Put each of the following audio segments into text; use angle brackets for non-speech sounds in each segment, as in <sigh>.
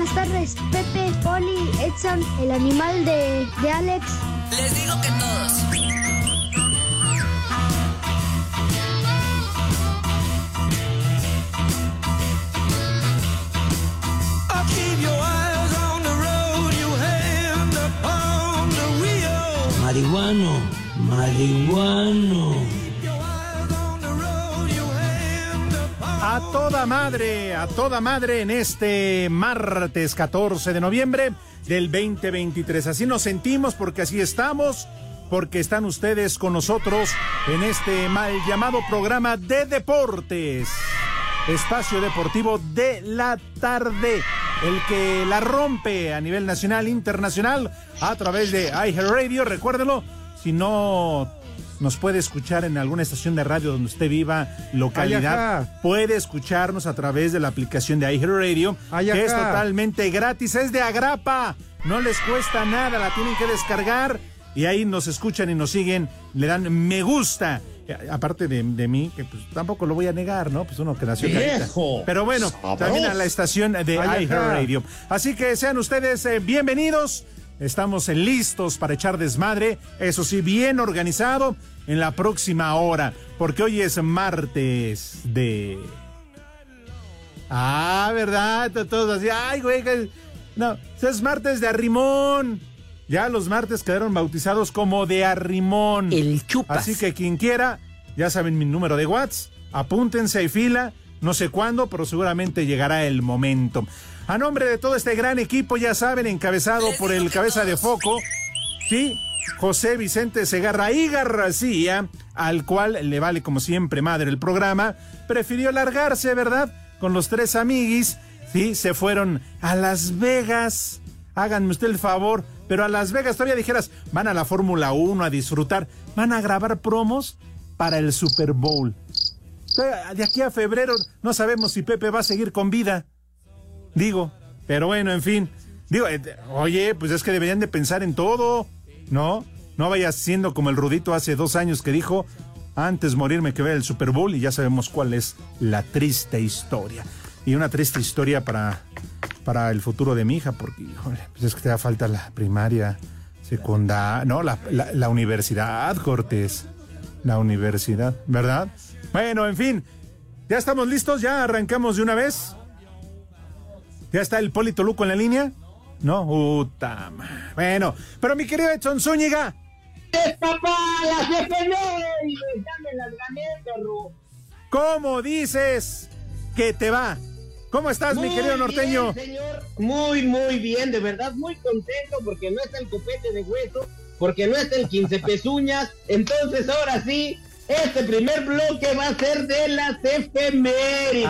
Buenas tardes, Pepe, Poli, Edson, el animal de, de Alex. Les digo que todos. Marihuano, marihuano. A toda madre, a toda madre en este martes 14 de noviembre del 2023. Así nos sentimos porque así estamos, porque están ustedes con nosotros en este mal llamado programa de deportes. Espacio Deportivo de la Tarde, el que la rompe a nivel nacional, internacional, a través de iHeartRadio. Recuérdelo, si no nos puede escuchar en alguna estación de radio donde usted viva, localidad, puede escucharnos a través de la aplicación de iHeartRadio, que es totalmente gratis, es de agrapa, no les cuesta nada, la tienen que descargar y ahí nos escuchan y nos siguen, le dan me gusta. Aparte de, de mí, que pues tampoco lo voy a negar, ¿no? Pues uno que nació carita. Pero bueno, también a la estación de iHeartRadio. Así que sean ustedes eh, bienvenidos. Estamos eh, listos para echar desmadre, eso sí, bien organizado en la próxima hora, porque hoy es martes de... Ah, ¿verdad? Todos así, ay, güey, que- no, es martes de arrimón. Ya los martes quedaron bautizados como de arrimón. El chupas. Así que quien quiera, ya saben mi número de WhatsApp, apúntense y fila, no sé cuándo, pero seguramente llegará el momento. A nombre de todo este gran equipo, ya saben, encabezado por el cabeza de foco, sí, José Vicente Segarra y García, al cual le vale como siempre madre el programa, prefirió largarse, ¿verdad? Con los tres amiguis, sí, se fueron a Las Vegas. Háganme usted el favor, pero a Las Vegas todavía dijeras, van a la Fórmula 1 a disfrutar, van a grabar promos para el Super Bowl. De aquí a febrero no sabemos si Pepe va a seguir con vida. Digo, pero bueno, en fin. Digo, eh, oye, pues es que deberían de pensar en todo, ¿no? No vayas siendo como el Rudito hace dos años que dijo, antes morirme que ver el Super Bowl y ya sabemos cuál es la triste historia. Y una triste historia para, para el futuro de mi hija, porque, híjole, pues es que te da falta la primaria, secundaria, no, la, la, la universidad, Cortés. La universidad, ¿verdad? Bueno, en fin, ya estamos listos, ya arrancamos de una vez. ¿Ya está el Polito Luco en la línea? No, Uta, ma- Bueno, pero mi querido Edson Zúñiga, papá! ¡Las efemérides! ¡Ya me las gané, perro! ¿cómo dices que te va? ¿Cómo estás, mi querido norteño? bien, señor. Muy, muy bien, de verdad, muy contento porque no está el copete de hueso, porque no está el 15 pezuñas. Entonces, ahora sí, este primer bloque va a ser de las efemérides,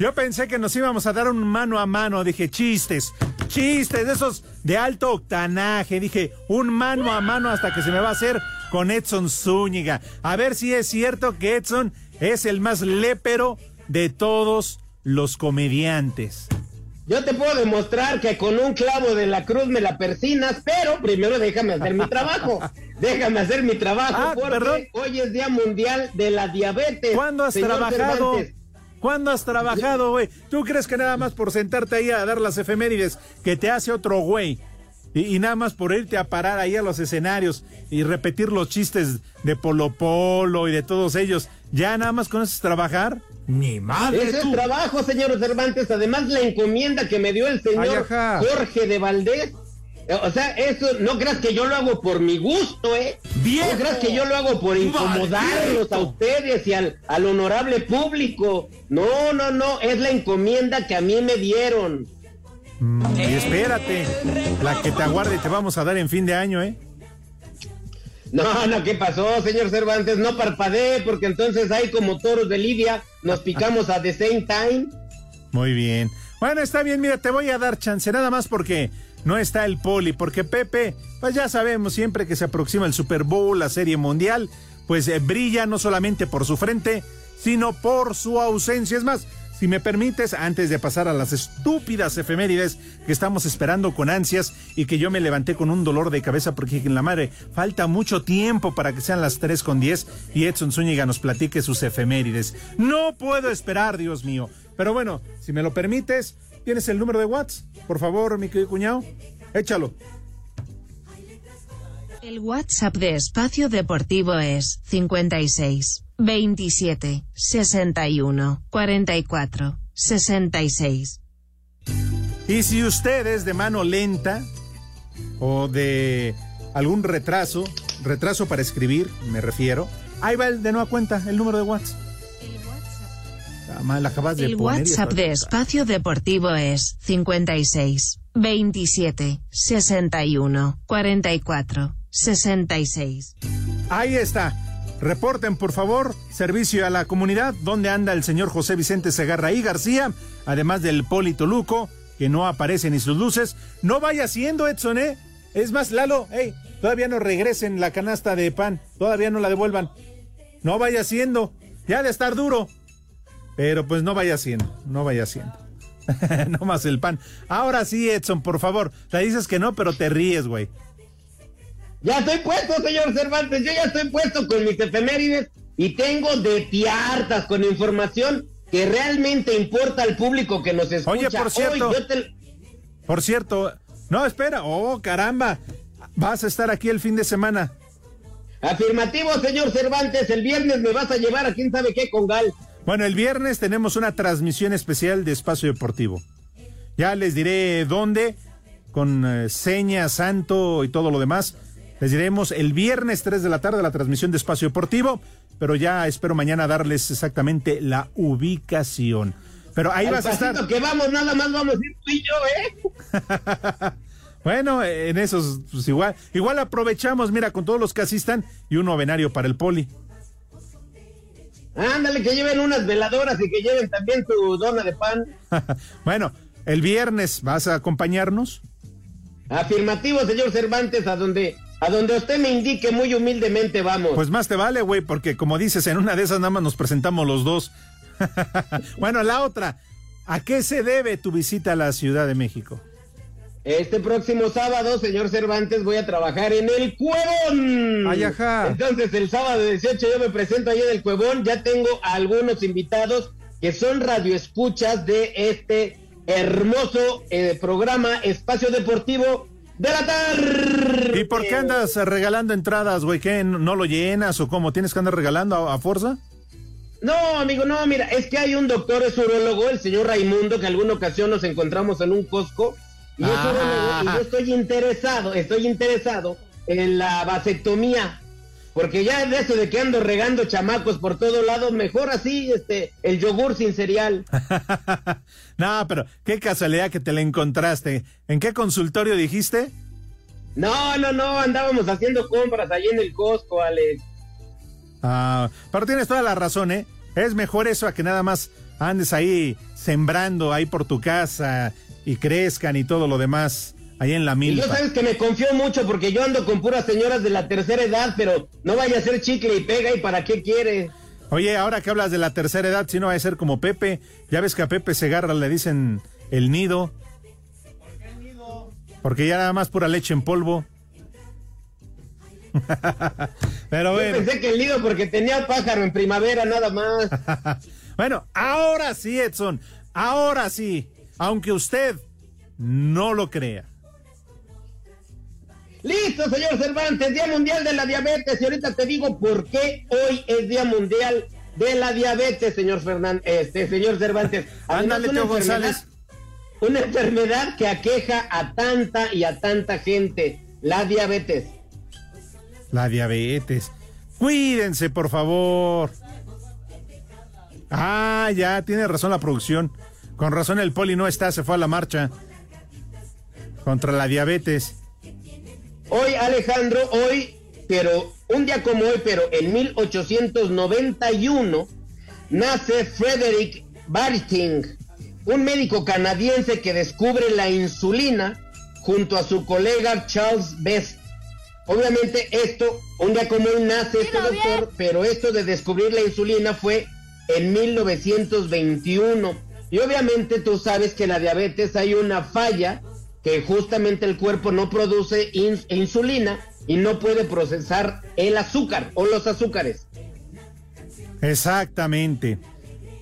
yo pensé que nos íbamos a dar un mano a mano. Dije, chistes, chistes de esos de alto octanaje. Dije, un mano a mano hasta que se me va a hacer con Edson Zúñiga. A ver si es cierto que Edson es el más lépero de todos los comediantes. Yo te puedo demostrar que con un clavo de la cruz me la persinas, pero primero déjame hacer mi trabajo. <laughs> Déjame hacer mi trabajo Ah, porque perdón. hoy es Día Mundial de la Diabetes. ¿Cuándo has trabajado? Cervantes. ¿Cuándo has trabajado, güey? ¿Tú crees que nada más por sentarte ahí a dar las efemérides que te hace otro güey? Y, y nada más por irte a parar ahí a los escenarios y repetir los chistes de Polo Polo y de todos ellos. ¿Ya nada más con eso es trabajar? Mi madre, Ese es trabajo, señor Cervantes. Además, la encomienda que me dio el señor Ay. Jorge de Valdés O sea, eso no creas que yo lo hago por mi gusto, ¿eh? No creas que yo lo hago por incomodarlos a ustedes y al, al honorable público. No, no, no, es la encomienda que a mí me dieron. Mm, y espérate, la que te aguarde te vamos a dar en fin de año, ¿eh? No, no, ¿qué pasó, señor Cervantes? No parpadee, porque entonces hay como toros de Lidia, nos picamos a the same time. Muy bien. Bueno, está bien, mira, te voy a dar chance, nada más porque no está el poli, porque Pepe, pues ya sabemos, siempre que se aproxima el Super Bowl, la Serie Mundial, pues eh, brilla no solamente por su frente, sino por su ausencia. Es más, si me permites, antes de pasar a las estúpidas efemérides que estamos esperando con ansias y que yo me levanté con un dolor de cabeza porque en la madre falta mucho tiempo para que sean las 3 con 10 y Edson Zúñiga nos platique sus efemérides. No puedo esperar, Dios mío. Pero bueno, si me lo permites, ¿tienes el número de WhatsApp? Por favor, mi querido cuñado, échalo. El WhatsApp de Espacio Deportivo es 56 27 61 44 66. Y si usted es de mano lenta o de algún retraso, retraso para escribir, me refiero, ahí va el de nueva cuenta, el número de WhatsApp. El WhatsApp de Espacio Deportivo es 56 27 61 44 66. Ahí está. Reporten, por favor, servicio a la comunidad, donde anda el señor José Vicente Segarra y García, además del Polito Luco, que no aparece ni sus luces. No vaya siendo, Edson, ¿eh? Es más, Lalo, hey, todavía no regresen la canasta de pan, todavía no la devuelvan. No vaya siendo, ya de estar duro. Pero pues no vaya siendo, no vaya siendo. <laughs> no más el pan. Ahora sí, Edson, por favor. Te dices que no, pero te ríes, güey. Ya estoy puesto, señor Cervantes, yo ya estoy puesto con mis efemérides y tengo de tiartas con información que realmente importa al público que nos escucha. Oye, por cierto, por cierto, no, espera, oh, caramba, vas a estar aquí el fin de semana. Afirmativo, señor Cervantes, el viernes me vas a llevar a quién sabe qué con Gal. Bueno, el viernes tenemos una transmisión especial de Espacio Deportivo. Ya les diré dónde, con eh, seña, santo y todo lo demás. Les diremos el viernes 3 de la tarde la transmisión de Espacio Deportivo, pero ya espero mañana darles exactamente la ubicación. Pero ahí vas a estar. que vamos, nada más vamos a ir tú y yo, ¿eh? <laughs> bueno, en esos, pues igual, igual aprovechamos, mira, con todos los que asistan y un novenario para el poli. Ándale, que lleven unas veladoras y que lleven también tu dona de pan. <laughs> bueno, el viernes vas a acompañarnos. Afirmativo, señor Cervantes, a donde a donde usted me indique muy humildemente vamos. Pues más te vale, güey, porque como dices, en una de esas nada más nos presentamos los dos. <laughs> bueno, la otra, ¿a qué se debe tu visita a la Ciudad de México? Este próximo sábado, señor Cervantes, voy a trabajar en el Cuevón. Ay, ajá. Entonces, el sábado 18 yo me presento ahí en el Cuevón. Ya tengo a algunos invitados que son radioescuchas de este hermoso eh, programa Espacio Deportivo de la tarde. ¿Y por qué andas regalando entradas, güey? ¿Qué? ¿No lo llenas o cómo? ¿Tienes que andar regalando a, fuerza? No, amigo, no, mira, es que hay un doctor, es urologo, el señor Raimundo, que alguna ocasión nos encontramos en un Costco, y es urologo, y yo estoy interesado, estoy interesado en la vasectomía. Porque ya de eso de que ando regando chamacos por todo lado, mejor así, este, el yogur sin cereal. <laughs> no, pero qué casualidad que te la encontraste. ¿En qué consultorio dijiste? No, no, no, andábamos haciendo compras ahí en el Costco, Alex. Ah, pero tienes toda la razón, ¿eh? Es mejor eso a que nada más andes ahí sembrando ahí por tu casa y crezcan y todo lo demás ahí en la milpa. Y yo sabes que me confío mucho porque yo ando con puras señoras de la tercera edad, pero no vaya a ser chicle y pega y para qué quiere. Oye, ahora que hablas de la tercera edad, si no va a ser como Pepe, ya ves que a Pepe Segarra le dicen el nido. ¿Por qué el nido? Porque ya nada más pura leche en polvo. <laughs> Pero bueno. Yo pensé que el nido porque tenía pájaro en primavera nada más. <laughs> bueno, ahora sí, Edson, ahora sí, aunque usted no lo crea. Listo, señor Cervantes, Día Mundial de la Diabetes. Y ahorita te digo por qué hoy es Día Mundial de la Diabetes, señor Fernández, este, señor Cervantes. <laughs> Ándale, Teo González. una enfermedad que aqueja a tanta y a tanta gente, la diabetes. La diabetes. Cuídense, por favor. Ah, ya, tiene razón la producción. Con razón el poli no está, se fue a la marcha. Contra la diabetes. Hoy, Alejandro, hoy, pero un día como hoy, pero en 1891, nace Frederick Banting, un médico canadiense que descubre la insulina junto a su colega Charles Best. Obviamente esto, un día como hoy nace este doctor, pero esto de descubrir la insulina fue en 1921. Y obviamente tú sabes que en la diabetes hay una falla que justamente el cuerpo no produce insulina y no puede procesar el azúcar o los azúcares. Exactamente.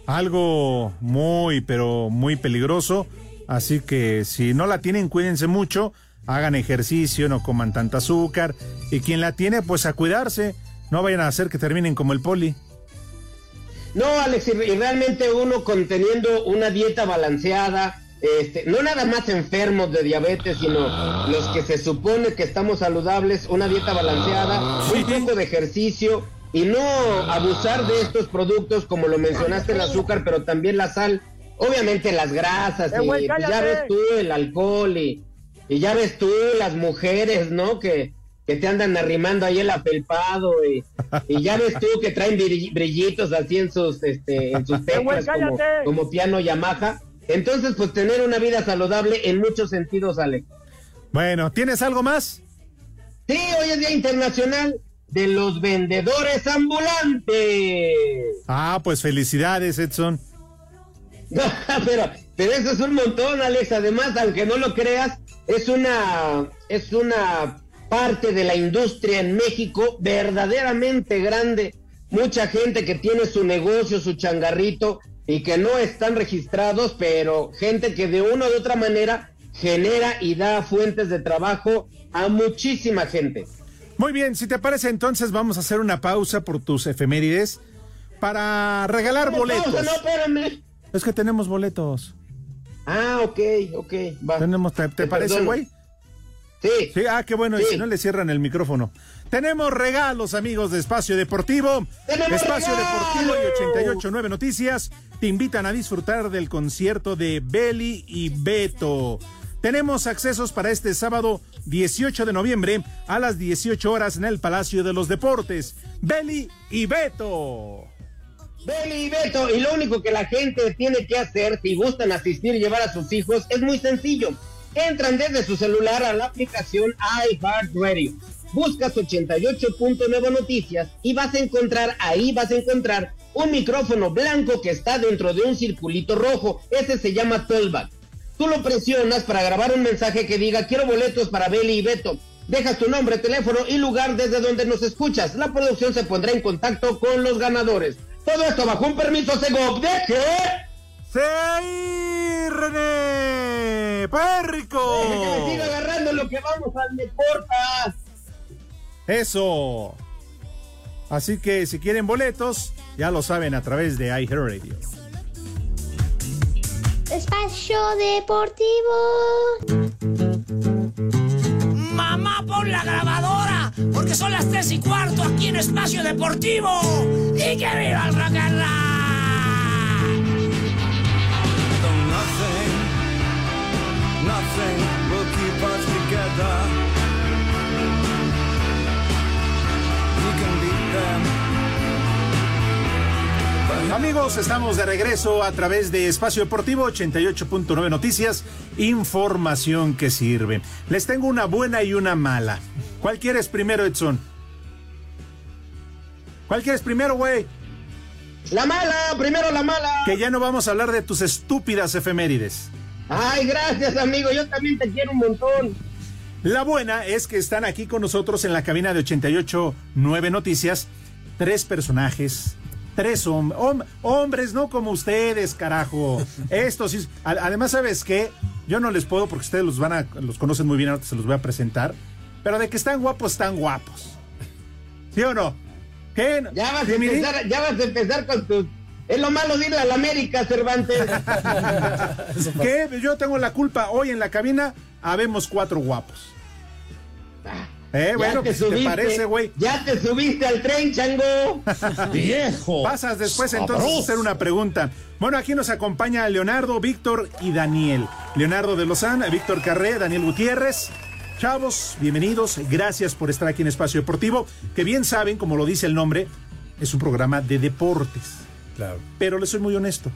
Algo muy, pero muy peligroso. Así que si no la tienen, cuídense mucho, hagan ejercicio, no coman tanta azúcar. Y quien la tiene, pues a cuidarse. No vayan a hacer que terminen como el poli. No, Alex, y realmente uno conteniendo una dieta balanceada, este, no nada más enfermos de diabetes, sino los que se supone que estamos saludables, una dieta balanceada, un poco de ejercicio y no abusar de estos productos como lo mencionaste el azúcar, pero también la sal, obviamente las grasas, y pues ya ves tú el alcohol y, y ya ves tú las mujeres, ¿no? Que, que te andan arrimando ahí el apelpado y, y, ya ves tú que traen brillitos así en sus este en sus <laughs> teclas como, como, piano Yamaha. Entonces, pues tener una vida saludable en muchos sentidos, Alex. Bueno, ¿tienes algo más? Sí, hoy es Día Internacional de los Vendedores Ambulantes. Ah, pues felicidades, Edson. <laughs> pero, pero eso es un montón, Alex. Además, aunque no lo creas, es una, es una parte de la industria en México verdaderamente grande. Mucha gente que tiene su negocio, su changarrito, y que no están registrados, pero gente que de una u otra manera genera y da fuentes de trabajo a muchísima gente. Muy bien, si te parece entonces vamos a hacer una pausa por tus efemérides para regalar boletos. no, espérame. Es que tenemos boletos. Ah, ok, ok, va. Tenemos, ¿Te, parece, güey? Sí. Sí, ah, qué bueno, y si no le cierran el micrófono. Tenemos regalos, amigos de Espacio Deportivo. Espacio Deportivo y 889 Noticias te invitan a disfrutar del concierto de Beli y Beto. Tenemos accesos para este sábado 18 de noviembre a las 18 horas en el Palacio de los Deportes. Beli y Beto. Beli y Beto, y lo único que la gente tiene que hacer si gustan asistir y llevar a sus hijos es muy sencillo. Entran desde su celular a la aplicación iHeartRadio buscas 88.9 noticias y vas a encontrar, ahí vas a encontrar un micrófono blanco que está dentro de un circulito rojo. Ese se llama Tollback. Tú lo presionas para grabar un mensaje que diga quiero boletos para Beli y Beto. Dejas tu nombre, teléfono y lugar desde donde nos escuchas. La producción se pondrá en contacto con los ganadores. Todo esto bajo un permiso Segov de qué? ¡Sí, René! ¡Puerco! que me siga agarrando lo que vamos al Deportas. Eso. Así que si quieren boletos, ya lo saben a través de iHeartRadio. Espacio Deportivo. Mamá, pon la grabadora, porque son las tres y cuarto aquí en Espacio Deportivo. ¡Y que viva el rock nothing will keep us together. Amigos, estamos de regreso a través de Espacio Deportivo 88.9 Noticias, información que sirve. Les tengo una buena y una mala. ¿Cuál quieres primero, Edson? ¿Cuál quieres primero, güey? La mala, primero la mala. Que ya no vamos a hablar de tus estúpidas efemérides. Ay, gracias, amigo. Yo también te quiero un montón. La buena es que están aquí con nosotros en la cabina de 88.9 Noticias tres personajes tres hombres, no como ustedes, carajo. Estos sí. Además, ¿sabes qué? Yo no les puedo porque ustedes los van a, los conocen muy bien, ahora se los voy a presentar. Pero de que están guapos, están guapos. ¿Sí o no? ¿Qué? Ya vas, a empezar, ya vas a empezar con tus Es lo malo de ir a la América, Cervantes. <laughs> ¿Qué? Yo tengo la culpa. Hoy en la cabina habemos cuatro guapos. Eh, Ya bueno, te pues, te parece, güey. Ya te subiste al tren, chango. <laughs> Viejo. Pasas después entonces a hacer una pregunta. Bueno, aquí nos acompaña Leonardo, Víctor y Daniel. Leonardo de Lozán, Víctor Carré, Daniel Gutiérrez. Chavos, bienvenidos. Gracias por estar aquí en Espacio Deportivo, que bien saben, como lo dice el nombre, es un programa de deportes. Claro. Pero les soy muy honesto.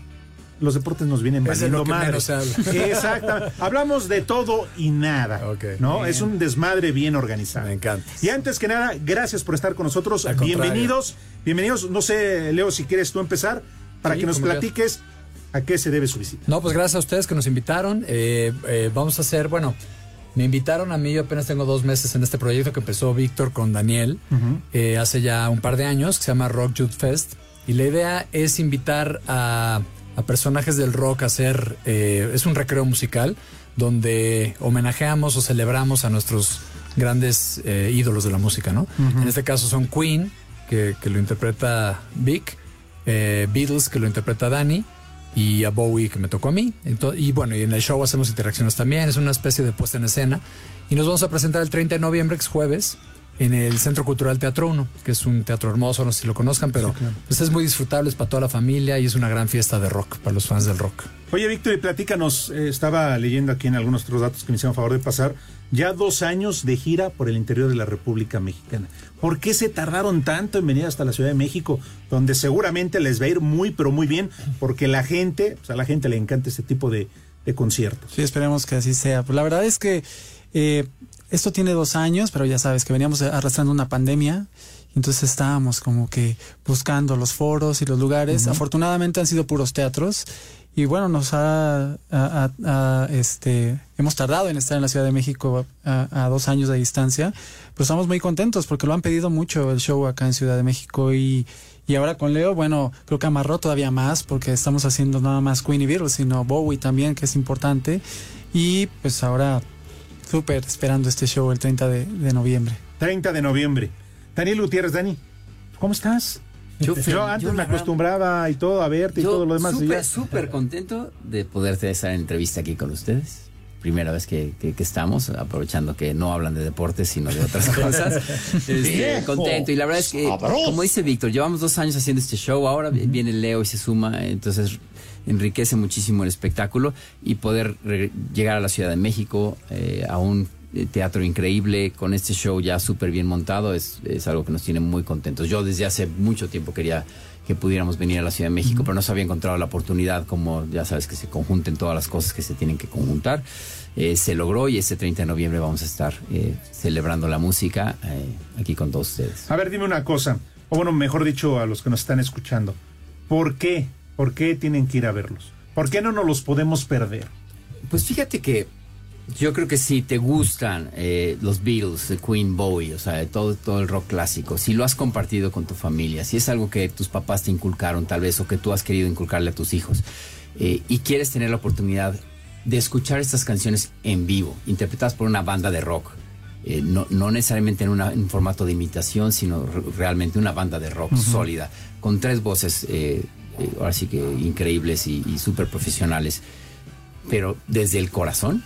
Los deportes nos vienen Es valiendo madre. menos se habla. <laughs> Exacto. Hablamos de todo y nada. Ok. ¿No? Bien. Es un desmadre bien organizado. Me encanta. Y antes que nada, gracias por estar con nosotros. Al contrario. Bienvenidos. Bienvenidos. No sé, Leo, si quieres tú empezar para Sí, que nos platiques a qué se debe su visita. No, pues gracias a ustedes que nos invitaron. Eh, eh, vamos a hacer, bueno, me invitaron a mí, yo apenas tengo dos meses en este proyecto que empezó Víctor con Daniel eh, hace ya un par de años, que se llama Rock Youth Fest. Y la idea es invitar a, a personajes del rock a hacer, eh, es un recreo musical donde homenajeamos o celebramos a nuestros grandes eh, ídolos de la música, ¿no? En este caso son Queen, que, que lo interpreta Vic, eh, Beatles, que lo interpreta Danny, y a Bowie, que me tocó a mí. Y bueno, y en el show hacemos interacciones también, es una especie de puesta en escena. Y nos vamos a presentar el 30 de noviembre, que es jueves, en el Centro Cultural Teatro 1, que es un teatro hermoso, no sé si lo conozcan, pero pues es muy disfrutable, es para toda la familia y es una gran fiesta de rock, para los fans del rock. Oye, Víctor, y platícanos, eh, estaba leyendo aquí en algunos otros datos que me hicieron favor de pasar, ya dos años de gira por el interior de la República Mexicana. ¿Por qué se tardaron tanto en venir hasta la Ciudad de México, donde seguramente les va a ir muy, pero muy bien, porque la gente, pues a la gente le encanta este tipo de, de conciertos? Sí, esperemos que así sea. Pues la verdad es que eh, esto tiene dos años, pero ya sabes que veníamos arrastrando una pandemia. Entonces estábamos como que buscando los foros y los lugares. Afortunadamente han sido puros teatros. Y bueno, nos ha, a- a- a- este, hemos tardado en estar en la Ciudad de México a, a dos años de distancia, pero estamos muy contentos porque lo han pedido mucho el show acá en Ciudad de México y, y ahora con Leo, bueno, creo que amarró todavía más porque estamos haciendo nada más Queen y Beatles, sino Bowie también, que es importante. Y pues ahora súper esperando este show el 30 de, de noviembre. 30 de noviembre. Daniel Gutiérrez, Dani, ¿cómo estás? Yo antes yo me la acostumbraba y todo a verte y todo lo demás. súper, súper contento de poderte estar en entrevista aquí con ustedes. Primera vez que, que- que estamos, aprovechando que no hablan de deportes, sino de otras <laughs> cosas. Este, contento. Y la verdad es que, sabroso. como dice Víctor, llevamos dos años haciendo este show. Ahora viene Leo y se suma. Entonces enriquece muchísimo el espectáculo y poder llegar a la Ciudad de México eh, a un eh, teatro increíble con este show ya súper bien montado es, es algo que nos tiene muy contentos. Yo desde hace mucho tiempo quería que pudiéramos venir a la Ciudad de México, pero no se había encontrado la oportunidad, como ya sabes, que se conjunten todas las cosas que se tienen que conjuntar. Eh, se logró y este 30 de noviembre vamos a estar eh, celebrando la música eh, aquí con todos ustedes. A ver, dime una cosa, o bueno, mejor dicho, a los que nos están escuchando. ¿Por qué? ¿Por qué tienen que ir a verlos? ¿Por qué no nos los podemos perder? Pues fíjate que yo creo que si te gustan eh, los Beatles, the Queen Bowie, o sea, todo, todo el rock clásico, si lo has compartido con tu familia, si es algo que tus papás te inculcaron tal vez o que tú has querido inculcarle a tus hijos eh, y quieres tener la oportunidad de escuchar estas canciones en vivo, interpretadas por una banda de rock, eh, no, no necesariamente en, una- en un formato de imitación, sino re- realmente una banda de rock sólida, con tres voces, eh, ahora sí que increíbles y, y súper profesionales, pero desde el corazón,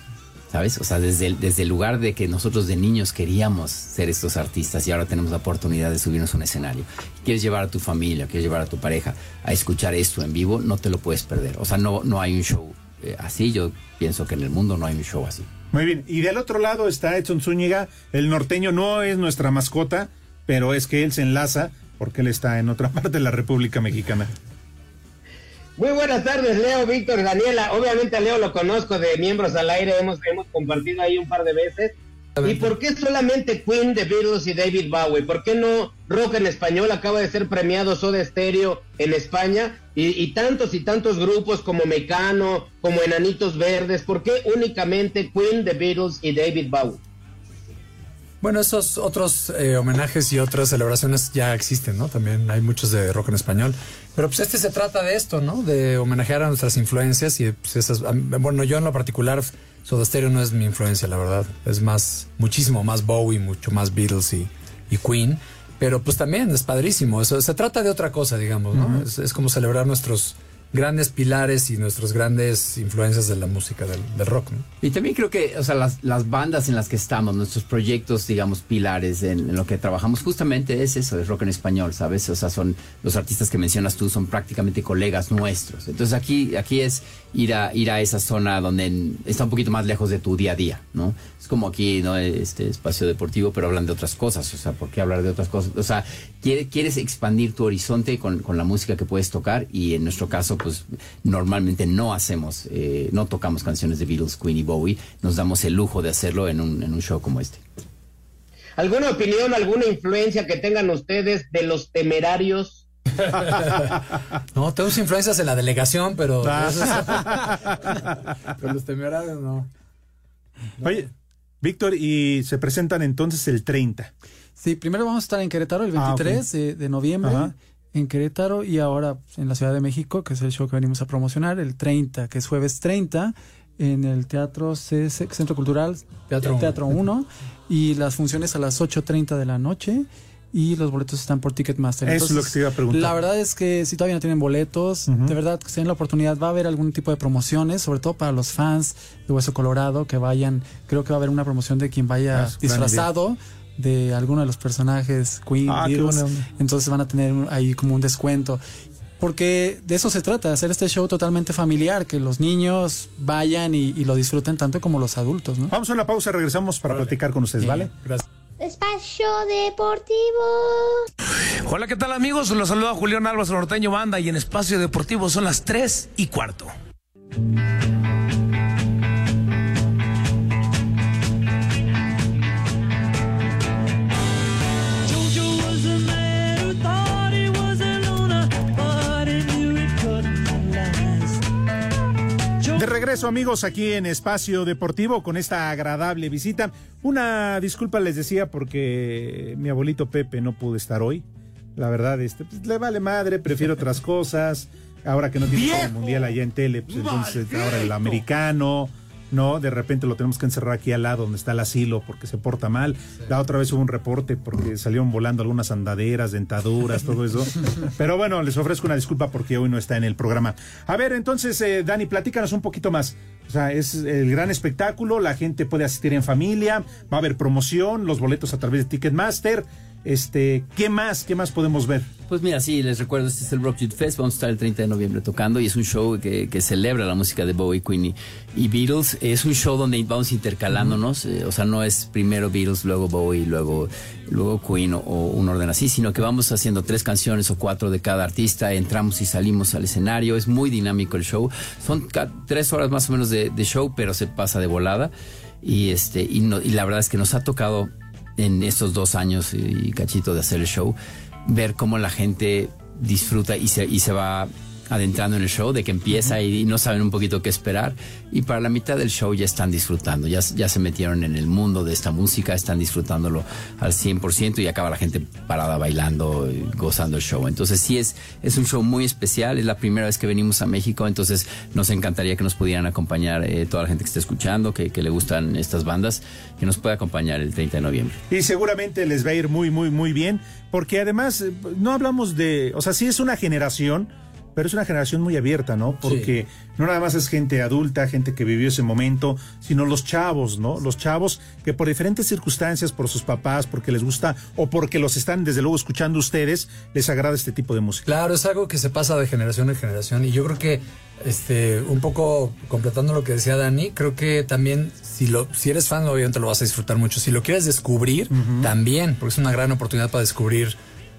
¿sabes? O sea, desde el, desde el lugar de que nosotros de niños queríamos ser estos artistas y ahora tenemos la oportunidad de subirnos a un escenario. Quieres llevar a tu familia, quieres llevar a tu pareja a escuchar esto en vivo, no te lo puedes perder. O sea, no, no hay un show eh, así, yo pienso que en el mundo no hay un show así. Muy bien, y del otro lado está Edson Zúñiga, el norteño no es nuestra mascota, pero es que él se enlaza porque él está en otra <laughs> parte de la República Mexicana. Muy buenas tardes, Leo, Víctor, Daniela. Obviamente a Leo lo conozco de miembros al aire, hemos, hemos compartido ahí un par de veces. ¿Y por qué solamente Queen, The Beatles y David Bowie? ¿Por qué no rock en español? Acaba de ser premiado Soda Stereo en España y, y tantos y tantos grupos como Mecano, como Enanitos Verdes. ¿Por qué únicamente Queen, The Beatles y David Bowie? Bueno, esos otros eh, homenajes y otras celebraciones ya existen, ¿no? También hay muchos de rock en español. Pero pues este se trata de esto, ¿no? De homenajear a nuestras influencias y pues esas... Bueno, yo en lo particular, Soda Stereo no es mi influencia, la verdad. Es más, muchísimo más Bowie, mucho más Beatles y, y Queen. Pero pues también es padrísimo. Eso, se trata de otra cosa, digamos, ¿no? es, es como celebrar nuestros grandes pilares y nuestras grandes influencias de la música del, del rock, ¿no? Y también creo que, o sea, las, las bandas en las que estamos, nuestros proyectos, digamos, pilares en, en lo que trabajamos, justamente es eso, es rock en español, ¿sabes? O sea, son los artistas que mencionas tú, son prácticamente colegas nuestros. Entonces aquí, aquí es ir a, ir a esa zona donde está un poquito más lejos de tu día a día, ¿no? Es como aquí, ¿no? Este espacio deportivo, pero hablan de otras cosas, o sea, ¿por qué hablar de otras cosas? O sea, quiere- quieres expandir tu horizonte con, con la música que puedes tocar y en nuestro caso, pues normalmente no hacemos, eh, no tocamos canciones de Beatles, Queen y Bowie, nos damos el lujo de hacerlo en un, en un show como este. ¿Alguna opinión, alguna influencia que tengan ustedes de los temerarios? <laughs> No, tenemos influencias en la delegación, pero. Ah. <laughs> Con los temerarios, no. Oye, Víctor, y se presentan entonces el 30. Sí, primero vamos a estar en Querétaro el Ah, ok. 23 de, de noviembre. Ajá. En Querétaro y ahora pues, en la Ciudad de México, que es el show que venimos a promocionar, el 30, que es jueves 30, en el Teatro CS, Centro Cultural Teatro Uno. 1. Y las funciones a las 8.30 de la noche. Y los boletos están por Ticketmaster. Eso es lo que te iba a preguntar. La verdad es que si todavía no tienen boletos, de verdad que si tienen la oportunidad, va a haber algún tipo de promociones, sobre todo para los fans de Hueso Colorado, que vayan, creo que va a haber una promoción de quien vaya Ah, disfrazado de alguno de los personajes Queen, Ah, qué Beatles. buena onda. entonces van a tener un- ahí como un descuento. Porque de eso se trata, de hacer este show totalmente familiar, que los niños vayan y, y lo disfruten tanto como los adultos, ¿no? Vamos a una pausa, regresamos para platicar con ustedes, ¿vale? Gracias. Espacio Deportivo. Hola, ¿qué tal amigos? Los saluda Julián Álvarez Norteño Banda y en Espacio Deportivo son las 3 y cuarto. De regreso, amigos, aquí en Espacio Deportivo con esta agradable visita. Una disculpa les decía porque mi abuelito Pepe no pudo estar hoy. La verdad, este, pues, le vale madre, prefiere otras cosas. Ahora que no tiene Copa mundial allá en tele, pues entonces ahora el americano, ¿no? De repente lo tenemos que encerrar aquí al lado donde está el asilo porque se porta mal. La otra vez hubo un reporte porque salieron volando algunas andaderas, dentaduras, todo eso. <laughs> Pero bueno, les ofrezco una disculpa porque hoy no está en el programa. A ver, entonces, eh, Dani, platícanos un poquito más. O sea, es el gran espectáculo, la gente puede asistir en familia, va a haber promoción, los boletos a través de Ticketmaster. Este, ¿qué más? ¿Qué más podemos ver? Pues mira, sí, les recuerdo, este es el Rock Youth Fest, vamos a estar el 30 de noviembre tocando y es un show que, que celebra la música de Bowie, Queen y, y Beatles. Es un show donde vamos intercalándonos, eh, o sea, no es primero Beatles, luego Bowie, luego, luego Queen o, o un orden así, sino que vamos haciendo tres canciones o cuatro de cada artista, entramos y salimos al escenario, es muy dinámico el show. Son tres horas más o menos de, de show, pero se pasa de volada y, este, y, no- y la verdad es que nos ha tocado en estos dos años y cachito de hacer el show, ver cómo la gente disfruta y se, y se va adentrando en el show, de que empieza y, no saben un poquito qué esperar. Y para la mitad del show ya están disfrutando, ya, ya se metieron en el mundo de esta música, están disfrutándolo al 100% y acaba la gente parada bailando, gozando el show. Entonces sí es, es un show muy especial, es la primera vez que venimos a México, entonces nos encantaría que nos pudieran acompañar eh, toda la gente que esté escuchando, que, que le gustan estas bandas, que nos pueda acompañar el 30 de noviembre. Y seguramente les va a ir muy, muy, muy bien, porque además eh, no hablamos de, o sea, sí es una generación, pero es una generación muy abierta, ¿no? Porque no nada más es gente adulta, gente que vivió ese momento, sino los chavos, ¿no? Los chavos que por diferentes circunstancias, por sus papás, porque les gusta o porque los están desde luego escuchando ustedes, les agrada este tipo de música. Claro, es algo que se pasa de generación en generación y yo creo que este un poco completando lo que decía Dani, creo que también si lo si eres fan obviamente lo vas a disfrutar mucho. Si lo quieres descubrir también, porque es una gran oportunidad para descubrir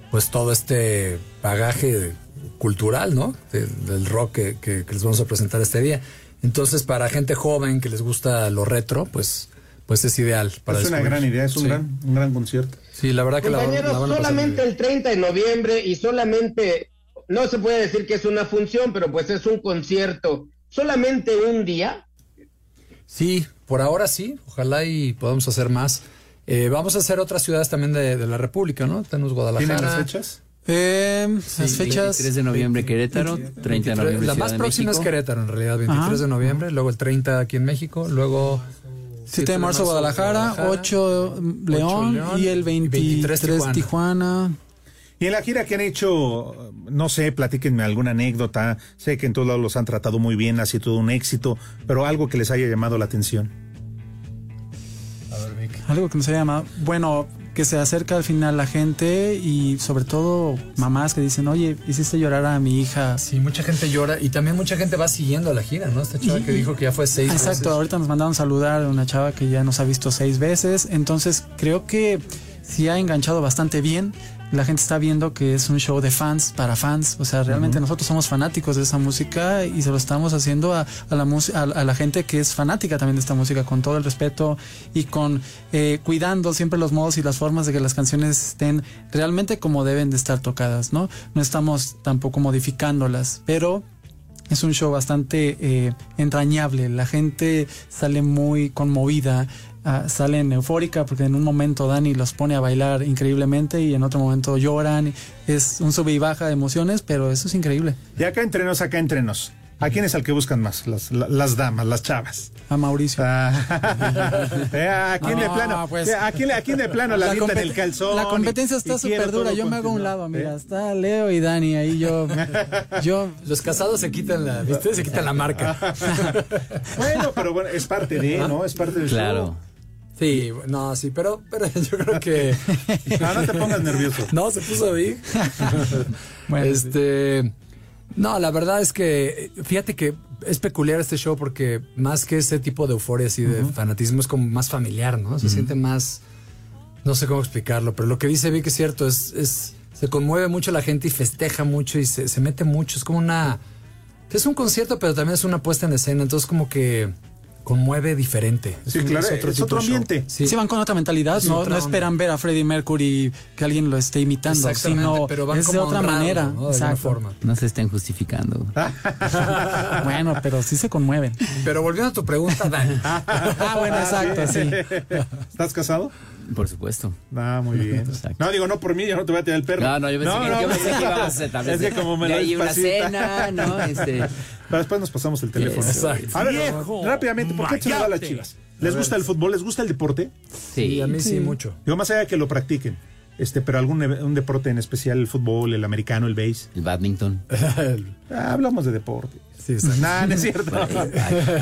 pues todo este bagaje cultural, ¿no? De- del rock que, que- que les vamos a presentar este día. Entonces, para gente joven que les gusta lo retro, pues pues es ideal para es una gran idea, es un, Sí. gran, un gran concierto. Sí, la verdad que la, la van a solamente el 30 de noviembre y solamente, no se puede decir que es una función, pero pues es un concierto. Solamente un día. Sí, por ahora sí. Ojalá y podamos hacer más. Eh, vamos a hacer otras ciudades también de, de la República, ¿no? Tenemos Guadalajara. ¿Tienen las fechas? Eh, las Sí, fechas. 23 de noviembre Querétaro, 30 de 23, noviembre La Ciudad más de próxima México. es Querétaro, en realidad, 23 Ajá. de noviembre, luego el 30 aquí en México, luego 7 de marzo Guadalajara, 8 León, León y el 23, 23 Tijuana. Y en la gira que han hecho, no sé, platíquenme alguna anécdota. Sé que en todos lados los han tratado muy bien, ha sido todo un éxito, pero algo que les haya llamado la atención. Algo que nos haya llamado. Bueno, que se acerca al final la gente y sobre todo mamás que dicen, oye, hiciste llorar a mi hija. Sí, mucha gente llora y también mucha gente va siguiendo la gira, ¿no? Esta chava Y- que dijo que ya fue seis Exacto, veces. ahorita nos mandaron saludar a una chava que ya nos ha visto seis veces, entonces creo que sí ha enganchado bastante bien. La gente está viendo que es un show de fans para fans, o sea, realmente nosotros somos fanáticos de esa música y se lo estamos haciendo a, a la, a la gente que es fanática también de esta música, con todo el respeto y con eh, cuidando siempre los modos y las formas de que las canciones estén realmente como deben de estar tocadas, ¿no? No estamos tampoco modificándolas, pero es un show bastante eh, entrañable. La gente sale muy conmovida, ah, salen eufórica porque en un momento Dani los pone a bailar increíblemente y en otro momento lloran. Es un sube y baja de emociones, pero eso es increíble. Y acá entre nos, acá entre nos. ¿A quién es al que buscan más? Las, la- las damas, las chavas. A Mauricio. <laughs> Eh, ¿A quién de No, plano? pues. Eh, ¿A quién, a quién de plano la, La avientan compet- el calzón? La competencia y- está súper dura. Yo me hago a un lado, mira. ¿Eh? Está Leo y Dani ahí. Yo, <laughs> yo Los casados se quitan la, ¿viste? Se quitan la marca. <laughs> Bueno, pero bueno, es parte de, ¿no? Es parte del Claro. Sí, no, sí, pero, pero <laughs> yo creo que. <laughs> no te pongas nervioso. No, se puso big. <laughs> Bueno, este. No, la verdad es que fíjate que es peculiar este show porque más que ese tipo de euforia así de fanatismo es como más familiar, ¿no? Se siente más. No sé cómo explicarlo, pero lo que dice Vic es cierto, es, es se conmueve mucho la gente y festeja mucho y se, se mete mucho. Es como una. Es un concierto, pero también es una puesta en escena, entonces como que conmueve diferente. Sí, un- claro, es otro ambiente. Sí. Sí, van con otra mentalidad, Es no, otra no onda. esperan ver a Freddie Mercury que alguien lo esté imitando, sino pero van es de otra honrado, manera. ¿no? De alguna Exacto. forma. No se estén justificando. <laughs> Bueno, pero sí se conmueven. Pero volviendo a tu pregunta, Dan. <laughs> Ah, bueno, exacto, sí. <laughs> ¿Estás casado? Por supuesto. Ah, muy bien. Exacto. No, digo, no por mí, yo no te voy a tirar el perro. No, no, yo pensé, que, yo pensé que íbamos a hacer tal vez Es que como me ahí una cena, ¿no? Este, Pero después nos pasamos el teléfono. Exacto. A ver, rápidamente, ¿por qué se a las chivas? ¿Les gusta el fútbol? ¿Les gusta el deporte? Sí, a mí sí, mucho. Digo, más allá de que lo practiquen. Este, pero algún un deporte en especial, el fútbol, el americano, el base. el badminton. <laughs> Ah, hablamos de deporte. Sí. Nah, no es cierto. <laughs> Aquí,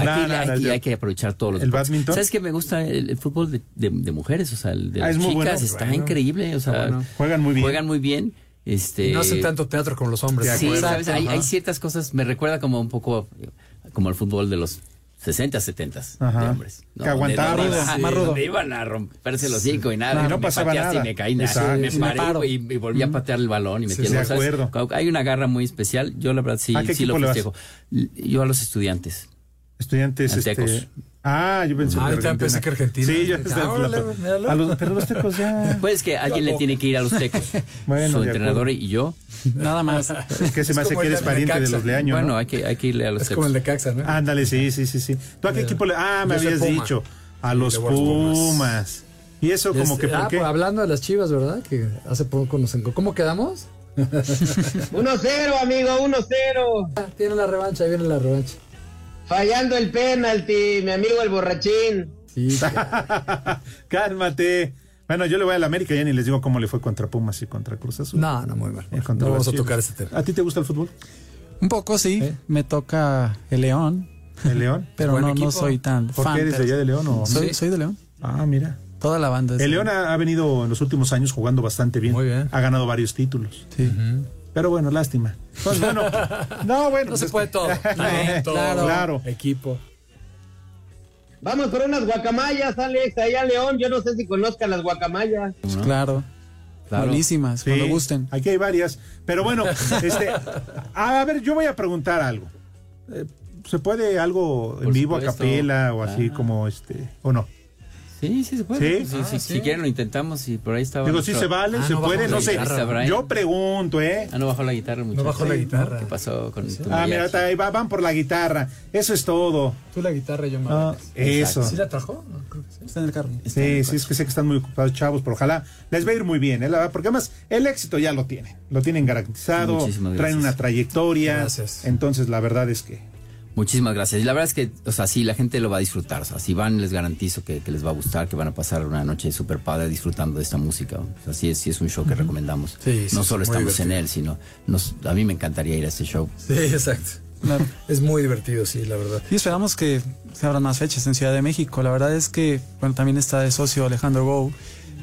No, no, no, aquí yo- hay que aprovechar todos los ¿El deportes. badminton? ¿Sabes qué me gusta el, el fútbol de, de- de mujeres? O sea, el de Ah, las es muy chicas bueno. está Bueno. increíble. O sea, bueno. Juegan muy bien. juegan muy bien. Este, no hacen tanto teatro como los hombres. Sí. ¿sabes? Hay, hay ciertas cosas, me recuerda como un poco como el fútbol de los 60, 70 Ajá. de hombres. Que aguantaban. Donde, Más rudo. donde iban a romperse los cinco y nada. Y no me pasaba nada. Y me caí, nada. Me Sí, me paré y, y volví a patear el balón y me Sí, metí de el acuerdo. Hay una garra muy especial. Yo la verdad sí, ¿A qué sí lo festejo. Yo a los estudiantes. Estudiantes, este. Ah, yo pensé Ah, que también pensé que Argentina. Sí, yo Ah, órale, a los, pero los tecos ya. <laughs> Pues que alguien le tiene que ir a los tecos. <laughs> Bueno, Su entrenador acuerdo. y yo. Nada más. <laughs> Que se me Es hace como que eres de pariente de los Leaño. bueno, ¿no? hay, que, hay que irle a los Es tecos. como el de Caxa, ¿no? Ándale, sí, sí, sí, sí. ¿Tú a qué equipo le.? Ah, me yo habías dicho. A los Pumas. Y eso, Es- como que, ah, ¿por qué? pues, hablando de las chivas, ¿verdad? Que hace poco nos ¿Cómo quedamos? 1-0, amigo, 1-0. Ah, Tiene la revancha, ahí viene la revancha. Fallando el penalti, mi amigo el borrachín. Sí, <laughs> Cálmate. Bueno, yo le voy a la América ya ni les digo cómo le fue contra Pumas y contra Cruz Azul. no, no, muy mal. Eh, No vamos a tocar ese tema. ¿A ti te gusta el fútbol? Un poco sí, ¿Eh? me toca el León, ¿El León? <laughs> pero no, equipo. no soy tan ¿Por fan. qué eres de allá de León o Soy, Sí. soy de León. Ah, mira. Toda la banda. es El León ha, ha venido en los últimos años jugando bastante bien. Muy bien. Ha ganado varios títulos. Sí. Pero bueno, lástima. Pues bueno. no, bueno. No se pues puede todo. <laughs> Talento, claro. claro. Equipo. Vamos por unas guacamayas, Alex, allá en León. Yo no sé si conozcan las guacamayas. ¿no? Claro. Claro. Buenísimas, Sí, cuando gusten. Aquí hay varias. Pero bueno, <laughs> este, a ver, yo voy a preguntar algo. Eh, ¿Se puede algo en vivo a capela o así Ah. como este o no? Sí, sí se puede. ¿Sí? Sí, Ah, sí, sí. Si quieren lo intentamos y por ahí estaba. Digo, sí nuestro- se vale, Ah, se no puede, no sé. Yo pregunto, ¿eh? Ah, no bajó la guitarra, el No bajó la guitarra. ¿Qué pasó con tu Ah, mira, ahí va- van por la guitarra. Eso es todo. Tú la guitarra, yo me Ah, eso. ¿Sí la trajo? No, creo que sí. Está en el carro. Sí, sí, es que sé que están muy ocupados, chavos, pero ojalá les va a ir muy bien, ¿eh? La verdad, porque además el éxito ya lo tienen, lo tienen garantizado, Muchísimas traen una trayectoria, Gracias. entonces la verdad es que Muchísimas gracias. Y la verdad es que, o sea, sí, la gente lo va a disfrutar. O sea, si van, les garantizo que, que les va a gustar, que van a pasar una noche súper padre disfrutando de esta música. O sea, sí, es- sí es un show que recomendamos. Sí, sí, no sí, solo estamos en él, sino nos, a mí me encantaría ir a este show. Sí, exacto. Es muy divertido, sí, la verdad. Y esperamos que se abran más fechas en Ciudad de México. La verdad es que, bueno, también está de socio Alejandro Go,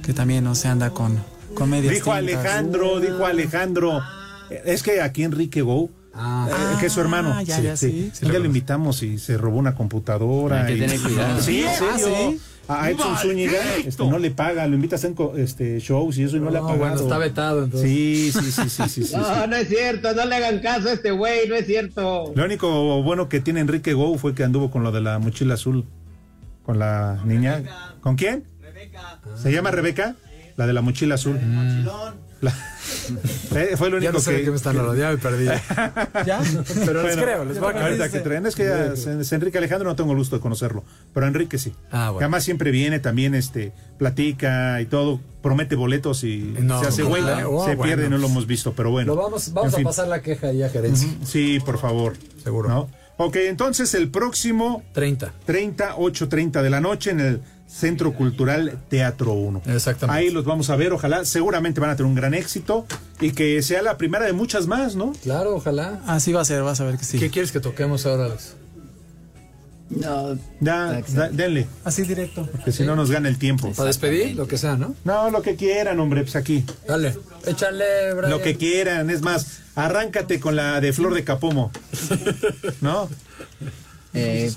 que también no se anda con, con medias Dijo tintas. Alejandro, dijo Alejandro. Es que aquí Enrique Go, eh, que es su hermano. Ah, ya, ya, sí. Día lo lo invitamos y se robó una computadora. Hay que y- tener <laughs> cuidado. Sí, en Ah, serio. ¿sí? A Edson Zúñiga este, no le paga, lo invita a hacer este, shows y eso y no, le ha pagado. bueno, está vetado, entonces. Sí, sí, sí, sí, sí, sí, <laughs> No, sí. no es cierto, no le hagan caso a este güey, no es cierto. Lo único bueno que tiene Enrique Go fue que anduvo con lo de la mochila azul. Con la niña. ¿Con quién? ¿Se llama Rebeca? La de la mochila azul. La- Eh, fue lo único Ya no sé que. de qué me están hablando, ya me perdí. <laughs> ¿Ya? Pero les creo, les voy a creer. ahorita que traen, es que ya, es- Enrique Alejandro no tengo el gusto de conocerlo, pero Enrique sí. Ah, bueno. Además siempre viene, también este, platica y todo, promete boletos y No, se hace güey, claro. Oh, se bueno, pierde, no lo hemos visto, pero bueno. Lo vamos vamos En fin. a pasar la queja ahí a gerencia. Sí, por favor. Seguro. ¿no? Ok, entonces el próximo 30. 30, 8.30 de la noche en el Centro Cultural Teatro 1. Exactamente. Ahí los vamos a ver, ojalá, seguramente van a tener un gran éxito y que sea la primera de muchas más, ¿no? Claro, ojalá. Así va a ser, vas a ver que sí. ¿Qué quieres que toquemos ahora, Alex? No, Ya, da- denle, Así directo. que si no nos gana el tiempo. Para despedir, lo que sea, ¿no? No, lo que quieran, hombre, pues aquí. Dale, échale, Brian. Lo que quieran, es más, arráncate con la de Flor de Capomo. ¿No? eh,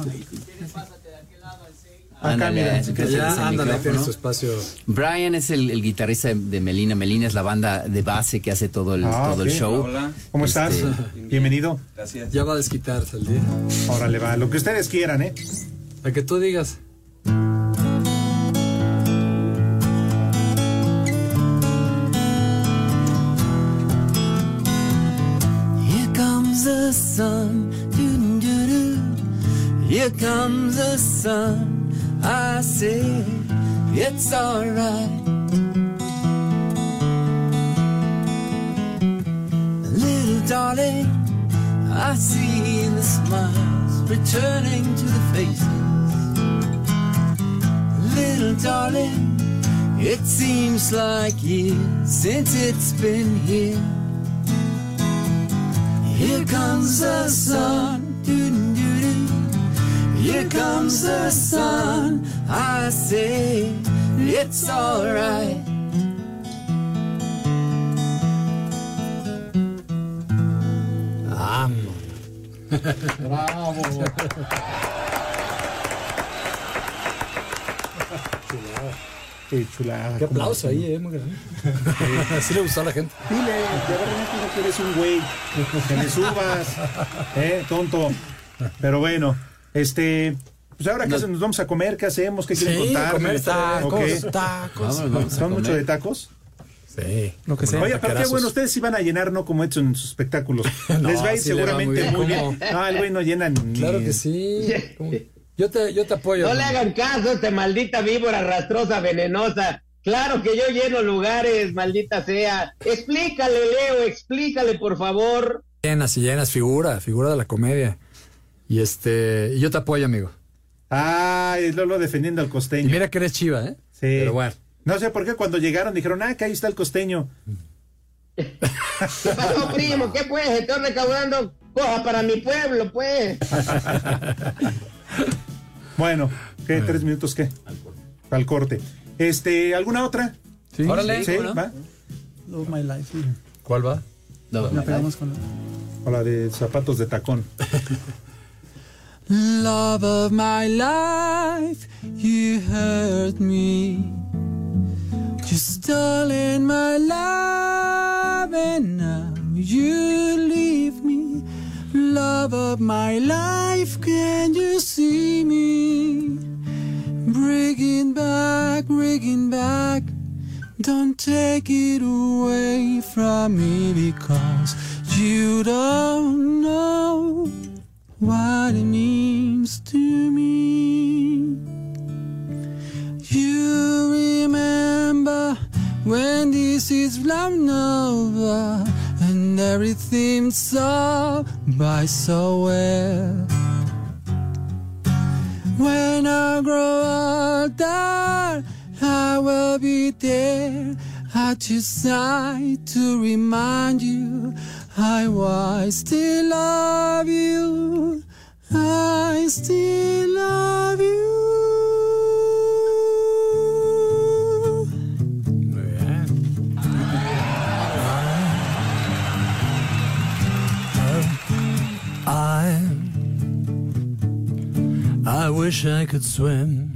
Acá, ándale, mira. que Ya, ándale, espacio. Brian es el, el guitarrista de- Melina. Melina es la banda de base que hace todo el, Ah, todo el show. ¿Cómo estás? Este, Bienvenido. Ya va a desquitarse el día. Órale, va, lo que ustedes quieran, ¿eh? La que tú digas. Here comes the sun. Here comes the sun. I say it's alright. Little darling, I see the smiles returning to the faces. Little darling, it seems like years since it's been here. Here comes the sun. Here comes the sun. I say it's alright. Bravo. Qué chulada. Qué aplauso ahí, eh, muy grande. <laughs> Así le gustó a la gente. Dile, de verdad no que eres un güey. Que le subas. Eh, tonto. Pero bueno, este. Pues ahora que nos vamos a comer, ¿qué hacemos? ¿Qué quieren Sí, contar? comer tacos. Tacos. Vamos, vamos a ¿Son mucho de tacos? Sí. Lo que sea. Oye, pero qué taquerazos. bueno, ustedes sí van a llenar, ¿no? Como hecho en sus espectáculos. <laughs> Les va a ir sí seguramente muy muy bien. bien. ¿Cómo? Ah, el güey no llena ni. Claro que sí. <laughs> Yo te, yo te apoyo. No le hagan caso a esta maldita víbora rastrosa venenosa. Claro que yo lleno lugares, maldita sea. Explícale, Leo, explícale, por favor. Llenas y llenas, figura, figura de la comedia. Y este, y yo te apoyo, amigo. Ay, Lolo defendiendo al Y costeño. mira que eres chiva, ¿eh? Sí. Pero bueno. No sé por qué cuando llegaron dijeron, ah, que ahí está el costeño. <laughs> ¿Qué pasó, primo? ¿Qué pues? Estoy recaudando cosas para mi pueblo, pues. <laughs> Bueno, ¿qué? ¿Tres minutos qué? Al corte. Este, ¿alguna otra? Sí. Órale. Sí, va. Love my life. ¿Cuál va? No, La pegamos con O la de zapatos de tacón. <laughs> Love of my life, you hurt me. You stolen my love and now you leave me. Love of my life, can you see me? Bringing back, bringing back. Don't take it away from me because you don't know what it means to me. You remember when this is love over and everything's so by so well. When I grow older, I will be there at your side to remind you I will still love you. I still love you. I I wish I could swim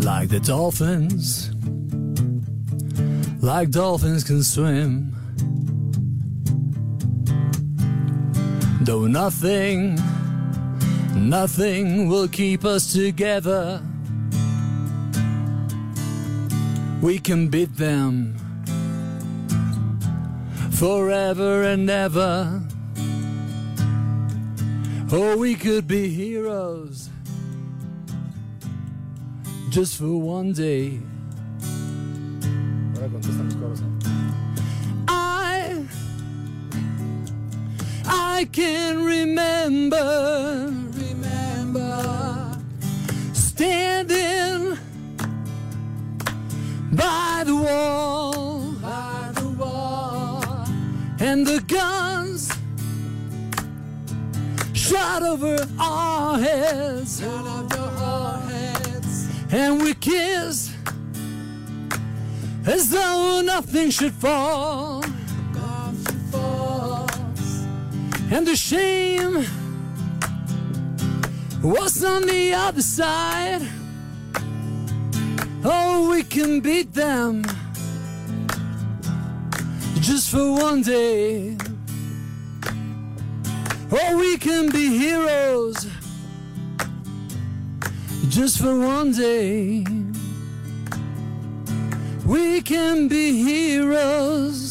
like the dolphins, like dolphins can swim. Though nothing, nothing will keep us together. We can beat them forever and ever. Oh, we could be heroes just for one day. I can remember, remember. Standing by the wall, by the wall, and the guns shot over our heads, shot over our heads, and we kissed as though nothing should fall. And the shame was on the other side. Oh, we can beat them just for one day. Oh, we can be heroes just for one day. We can be heroes.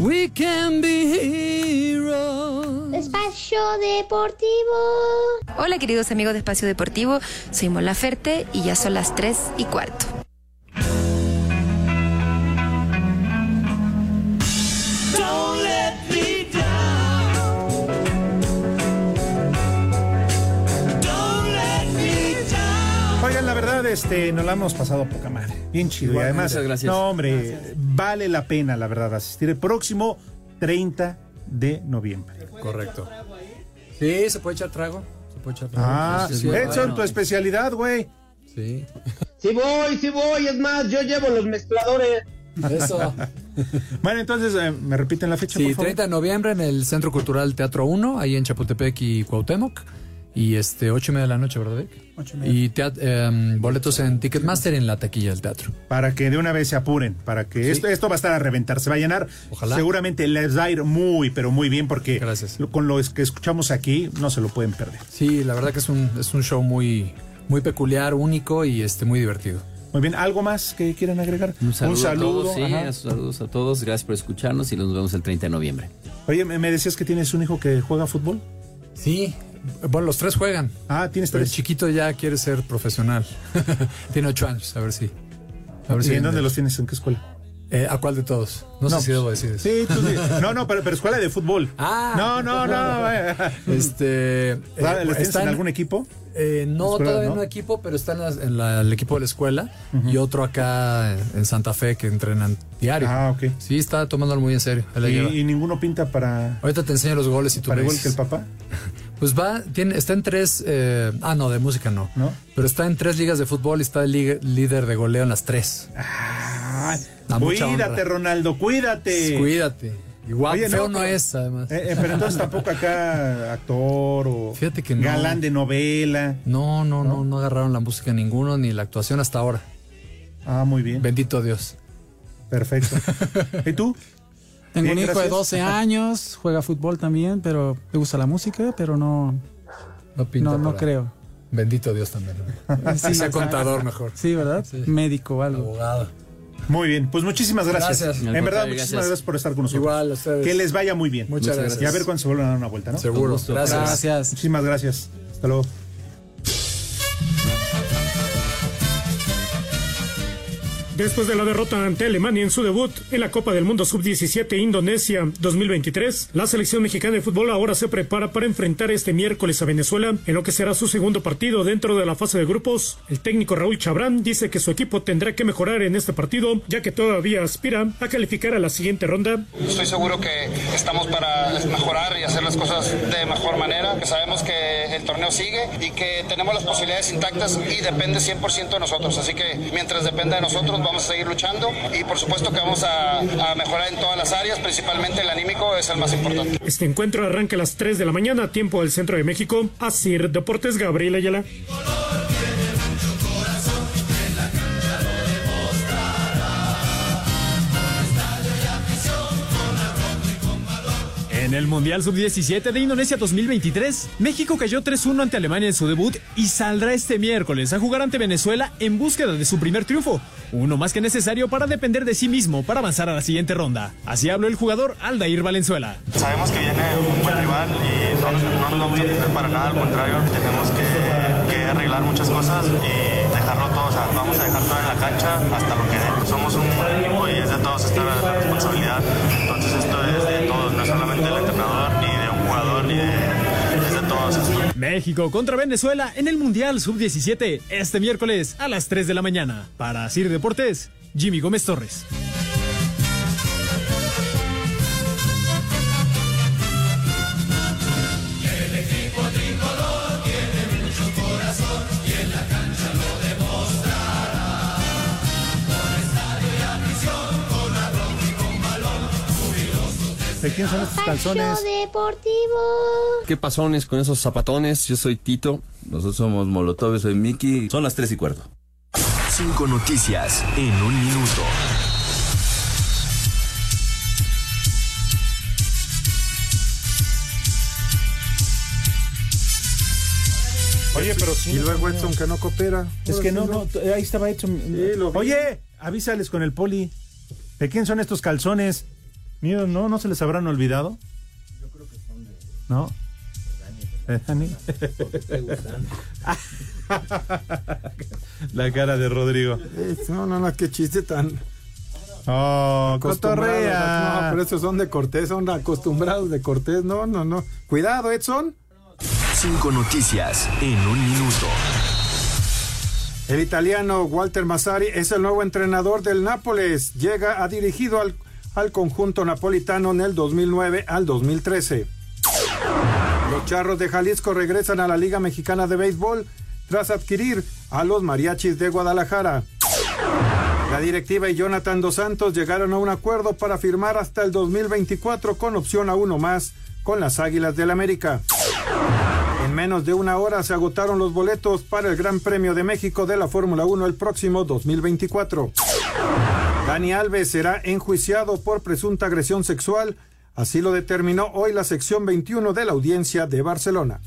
We can be heroes. Espacio Deportivo. Hola queridos amigos de Espacio Deportivo, soy Mola Ferte y ya son las 3 y cuarto. Este, nos la hemos pasado poca madre. Bien chido. Igual, y además, muchas gracias. no, hombre, vale la pena, la verdad, asistir el próximo 30 de noviembre. Correcto. Sí, se puede echar trago. Se puede echar trago. Ah, Sí, sí. Edson, tu especialidad, güey. Sí. Sí voy, sí voy, es más, yo llevo los mezcladores. Eso. <laughs> Bueno, entonces, eh, ¿me repiten la fecha, Sí, por favor? 30 de noviembre en el Centro Cultural Teatro 1, ahí en Chapultepec y Cuauhtémoc. Y este, 8 y media de la noche, ¿verdad, Vic? Ocho y media. Y em, boletos en Ticketmaster en la taquilla del teatro. Para que de una vez se apuren, para que esto, esto va a estar a reventar, se va a llenar. Ojalá. Seguramente les va a ir muy, pero muy bien, porque lo- con lo que escuchamos aquí no se lo pueden perder. Sí, la verdad que es un, es un show muy, muy peculiar, único y este, muy divertido. Muy bien, ¿algo más que quieran agregar? Un saludo, a todos, sí, saludos a todos. Gracias por escucharnos y nos vemos el 30 de noviembre. Oye, me decías que tienes un hijo que juega fútbol. Sí, bueno, los tres juegan. Ah, tienes Pero el tres. chiquito ya quiere ser profesional. <laughs> Tiene ocho años, a ver si. A ver ¿Y si en dónde los tienes? ¿En qué escuela? Eh, ¿A cuál de todos? No, sé si debo decir eso. Sí, tú di- No, no, pero, pero escuela de fútbol. <laughs> Ah. No, no, no. <laughs> Este. eh, ¿Les tienes está en en- algún equipo? Eh, no, Escuela, todavía ¿no? no, equipo, pero está en, las- en la- el equipo de la escuela y otro acá en Santa Fe que entrenan diario. Ah, ok. Sí, está tomándolo muy en serio. La Y, y ninguno pinta para, Ahorita te enseño los goles y tú para igual que el papá. Pues va, tiene, está en tres. eh, ah, no, de música no. ¿No? Pero está en tres ligas de fútbol y está el liga- líder de goleo en las tres. Ah, cuídate. Ronaldo, cuídate. Cuídate. Igual, Oye, feo no, es, además. Eh, eh, pero entonces tampoco acá actor o Fíjate que no. galán de novela. No, no, no, no agarraron la música ninguno ni la actuación hasta ahora. Ah, muy bien. Bendito Dios. Perfecto. <laughs> ¿Y tú? Tengo Bien, un hijo de gracias. 12 <laughs> años, juega fútbol también, pero le gusta la música, pero no, No pinta no, no creo. Bendito Dios también. <laughs> Sí, sea contador mejor. Sí, ¿verdad? Médico o algo. Abogado. Muy bien, pues muchísimas gracias. Gracias. En Al verdad, muchísimas gracias. gracias por estar con nosotros. Igual a ustedes. Que les vaya muy bien. Muchas gracias. Y a ver cuándo se vuelven a dar una vuelta, ¿no? Seguro. Gracias. Gracias. Muchísimas gracias. Hasta luego. Después de la derrota ante Alemania en su debut en la Copa del Mundo Sub-17 Indonesia 2023, la selección mexicana de fútbol ahora se prepara para enfrentar este miércoles a Venezuela en lo que será su segundo partido dentro de la fase de grupos. El técnico Raúl Chabrán dice que su equipo tendrá que mejorar en este partido, ya que todavía aspira a calificar a la siguiente ronda. Estoy seguro que estamos para mejorar y hacer las cosas de mejor manera, que sabemos que el torneo sigue y que tenemos las posibilidades intactas y depende 100% de nosotros. Así que mientras dependa de nosotros vamos a seguir luchando y por supuesto que vamos a, mejorar en todas las áreas, principalmente el anímico es el más importante. Este encuentro arranca a las 3 de la mañana, tiempo del centro de México. Asir Deportes Gabriel Ayala. En el Mundial Sub-17 de Indonesia 2023, México cayó 3-1 ante Alemania en su debut y saldrá este miércoles a jugar ante Venezuela en búsqueda de su primer triunfo, uno más que necesario para depender de sí mismo para avanzar a la siguiente ronda. Así habló el jugador Aldair Valenzuela. Sabemos que viene un buen rival y no, no nos vamos a tener para nada, al contrario, tenemos que, arreglar muchas cosas y dejarlo todo, o sea, vamos a dejar todo en la cancha hasta lo que dé. Somos un equipo y es de todos esta la responsabilidad, entonces esto es de todos, no solamente del México contra Venezuela en el Mundial Sub-17 este miércoles a las 3 de la mañana. Para Sir Deportes, Jimmy Gómez Torres. ¿De quién son estos calzones? Deportivo. ¿Qué pasones con esos zapatones? Yo soy Tito. Nosotros somos Molotov, yo soy Miki. Son las tres y cuarto. Cinco noticias en un minuto. Oye, pero sí. Y luego Edson que no coopera. Es que no, no, ahí estaba hecho. Oye, avísales con el poli. ¿De quién son estos calzones? Mío, ¿no? ¿No se les habrán olvidado? Yo creo que son de. ¿No? ¿De Dani? <laughs> La cara de Rodrigo. No, no, no, qué chiste tan. Oh, cotorrea. No, pero esos son de Cortés, son acostumbrados de Cortés. No, no, no. Cuidado, Edson. Cinco noticias en un minuto. El italiano Walter Massari es el nuevo entrenador del Nápoles. Llega a dirigido al, al conjunto napolitano en el 2009 al 2013. Los Charros de Jalisco regresan a la Liga Mexicana de Béisbol tras adquirir a los Mariachis de Guadalajara. La directiva y Jonathan Dos Santos llegaron a un acuerdo para firmar hasta el 2024 con opción a uno más con las Águilas del América. En menos de una hora se agotaron los boletos para el Gran Premio de México de la Fórmula 1 el próximo 2024. Dani Alves será enjuiciado por presunta agresión sexual, así lo determinó hoy la sección 21 de la audiencia de Barcelona.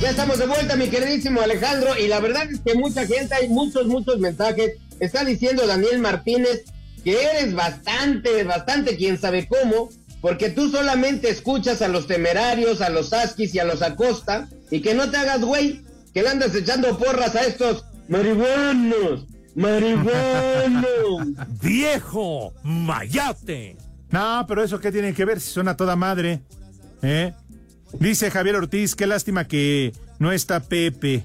Ya estamos de vuelta, mi queridísimo Alejandro, y la verdad es que mucha gente, hay muchos, muchos mensajes. Está diciendo Daniel Martínez que eres bastante, bastante quién sabe cómo, porque tú solamente escuchas a los temerarios, a los Askis y a los Acosta, y que no te hagas güey, que le andas echando porras a estos marihuanos, marihuanos. <laughs> ¡Viejo! ¡Mayate! No, pero eso qué tiene que ver si suena toda madre. ¿Eh? Dice Javier Ortiz, qué lástima que no está Pepe.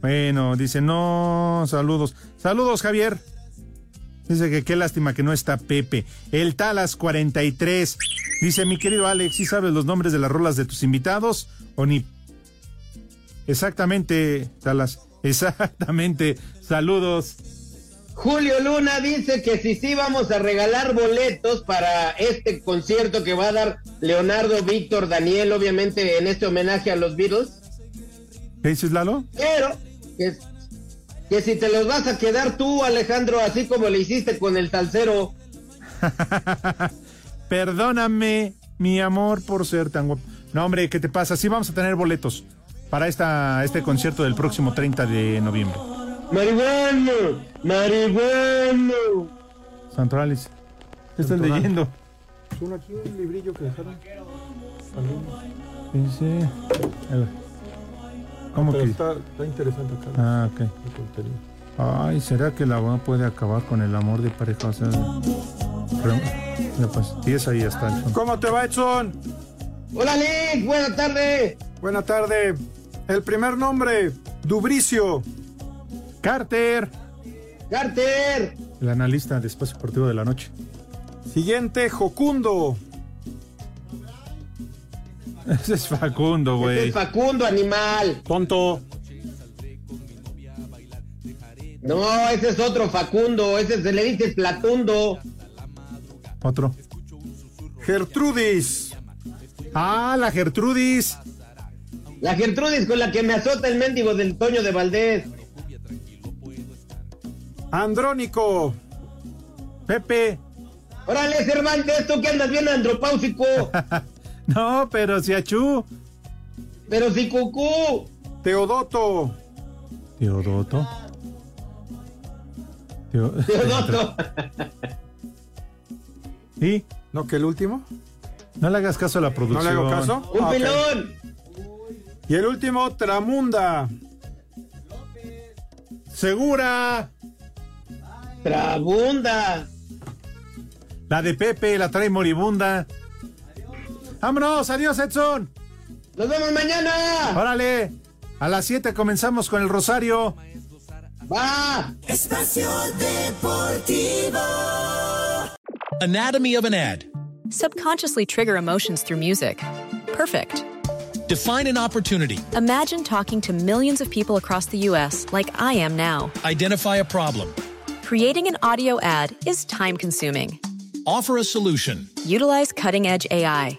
Bueno, dice, no, saludos. Saludos, Javier. Dice que qué lástima que no está Pepe. El Talas 43. Dice, mi querido Alex, ¿sí sabes los nombres de las rolas de tus invitados? O ni. Exactamente, Talas. <laughs> Exactamente. Saludos. Julio Luna dice que si sí vamos a regalar boletos para este concierto que va a dar Leonardo Víctor Daniel, obviamente en este homenaje a los Beatles. ¿Qué dices, Lalo? Pero que, que si te los vas a quedar tú, Alejandro, así como le hiciste con el salsero. <laughs> Perdóname, mi amor, por ser tan guapo. No, hombre, ¿qué te pasa? Sí vamos a tener boletos para esta, este concierto del próximo 30 de noviembre. Marihuano, marihuano. Santorales. ¿Qué estás Santoral. leyendo? Es un, aquí un librillo que dejaron. Dice. a ver. ¿Cómo Pero que? está, está interesante acá. Ah, ok. el contenido. Ay, ¿será que la mamá puede acabar con el amor de pareja? O sea, pues, y ahí está el fondo. ¿Cómo te va, Edson? Hola, Alex. Buenas tardes. Buena tarde. El primer nombre, Dubricio. Carter, Carter. el analista de Espacio Deportivo de la Noche. Siguiente, Jocundo. Ese es Facundo, güey. es Facundo, animal. Tonto. No, ese es otro Facundo. Ese se le dice Platundo. Otro. Gertrudis. Ah, la Gertrudis. La Gertrudis con la que me azota el mendigo del Toño de Valdés. Andrónico. Pepe. Órale, Cervantes, tú que andas bien andropáusico. <laughs> No, pero si achú. Pero si cucú. Teodoto. Teodoto. Teo- Teodoto. ¿Y? ¿No que el último? No le hagas caso a la ¿No producción. le hago caso? Un Ah, pelón. Y el último, Tramunda. Segura. Trabunda. La de Pepe, la trae moribunda. Vámonos, adiós, Edson. Nos vemos mañana. Órale. A las 7 comenzamos con el Rosario. Va. Espacio Deportivo. Anatomy of an ad. Subconsciously trigger emotions through music. Perfect. Define an opportunity. Imagine talking to millions of people across the U.S. like I am now. Identify a problem. Creating an audio ad is time consuming. Offer a solution. Utilize cutting edge AI.